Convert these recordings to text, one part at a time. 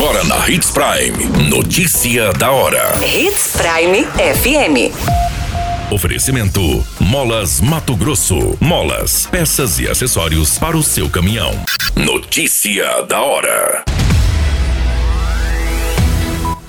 Agora na Hits Prime. Notícia da hora. Hits Prime FM. Oferecimento: Molas Mato Grosso. Molas, peças e acessórios para o seu caminhão. Notícia da hora.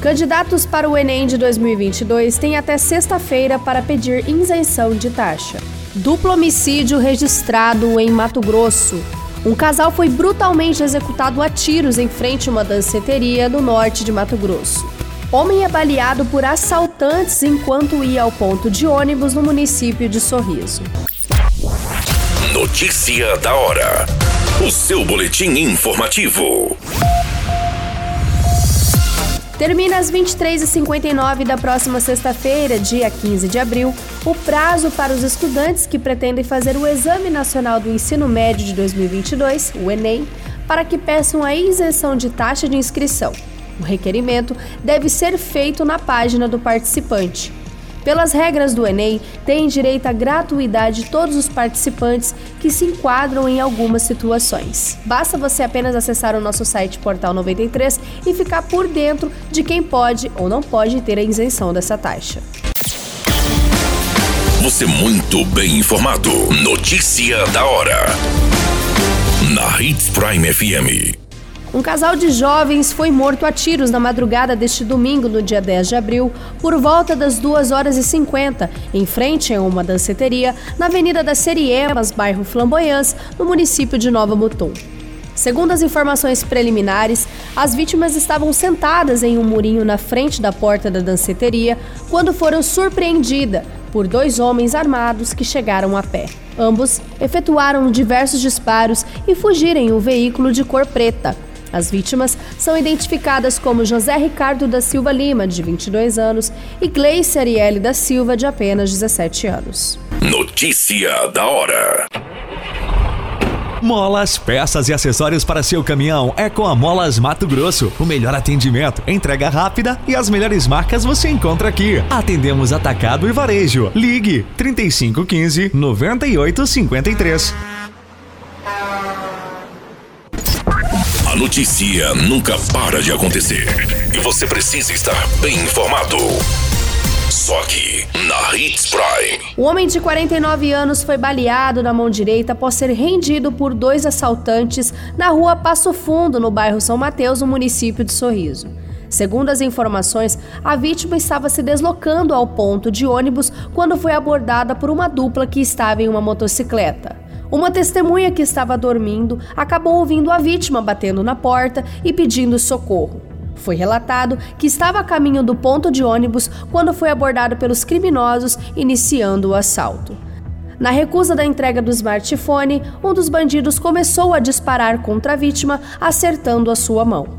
Candidatos para o Enem de 2022 têm até sexta-feira para pedir isenção de taxa. Duplo homicídio registrado em Mato Grosso. Um casal foi brutalmente executado a tiros em frente a uma danceteria no norte de Mato Grosso. Homem é baleado por assaltantes enquanto ia ao ponto de ônibus no município de Sorriso. Notícia da hora. O seu boletim informativo. Termina às 23h59 da próxima sexta-feira, dia 15 de abril, o prazo para os estudantes que pretendem fazer o Exame Nacional do Ensino Médio de 2022, o Enem, para que peçam a isenção de taxa de inscrição. O requerimento deve ser feito na página do participante. Pelas regras do Enem, têm direito à gratuidade todos os participantes que se enquadram em algumas situações. Basta você apenas acessar o nosso site Portal 93 e ficar por dentro de quem pode ou não pode ter a isenção dessa taxa. Você muito bem informado. Notícia da hora. Na Hits Prime FM. Um casal de jovens foi morto a tiros na madrugada deste domingo, no dia 10 de abril, por volta das 2 horas e 50, em frente a uma danceteria, na Avenida das Seriemas, bairro Flamboyants, no município de Nova Mutum. Segundo as informações preliminares, as vítimas estavam sentadas em um murinho na frente da porta da danceteria quando foram surpreendidas por dois homens armados que chegaram a pé. Ambos efetuaram diversos disparos e fugiram em um veículo de cor preta, as vítimas são identificadas como José Ricardo da Silva Lima, de 22 anos, e Gleice Arielle da Silva, de apenas 17 anos. Notícia da hora. Molas, peças e acessórios para seu caminhão é com a Molas Mato Grosso. O melhor atendimento, entrega rápida e as melhores marcas você encontra aqui. Atendemos atacado e varejo. Ligue 3515 9853. Notícia nunca para de acontecer e você precisa estar bem informado. Só aqui, na Hits Prime. O homem de 49 anos foi baleado na mão direita após ser rendido por dois assaltantes na rua Passo Fundo, no bairro São Mateus, no município de Sorriso. Segundo as informações, a vítima estava se deslocando ao ponto de ônibus quando foi abordada por uma dupla que estava em uma motocicleta. Uma testemunha que estava dormindo acabou ouvindo a vítima batendo na porta e pedindo socorro. Foi relatado que estava a caminho do ponto de ônibus quando foi abordado pelos criminosos, iniciando o assalto. Na recusa da entrega do smartphone, um dos bandidos começou a disparar contra a vítima, acertando a sua mão.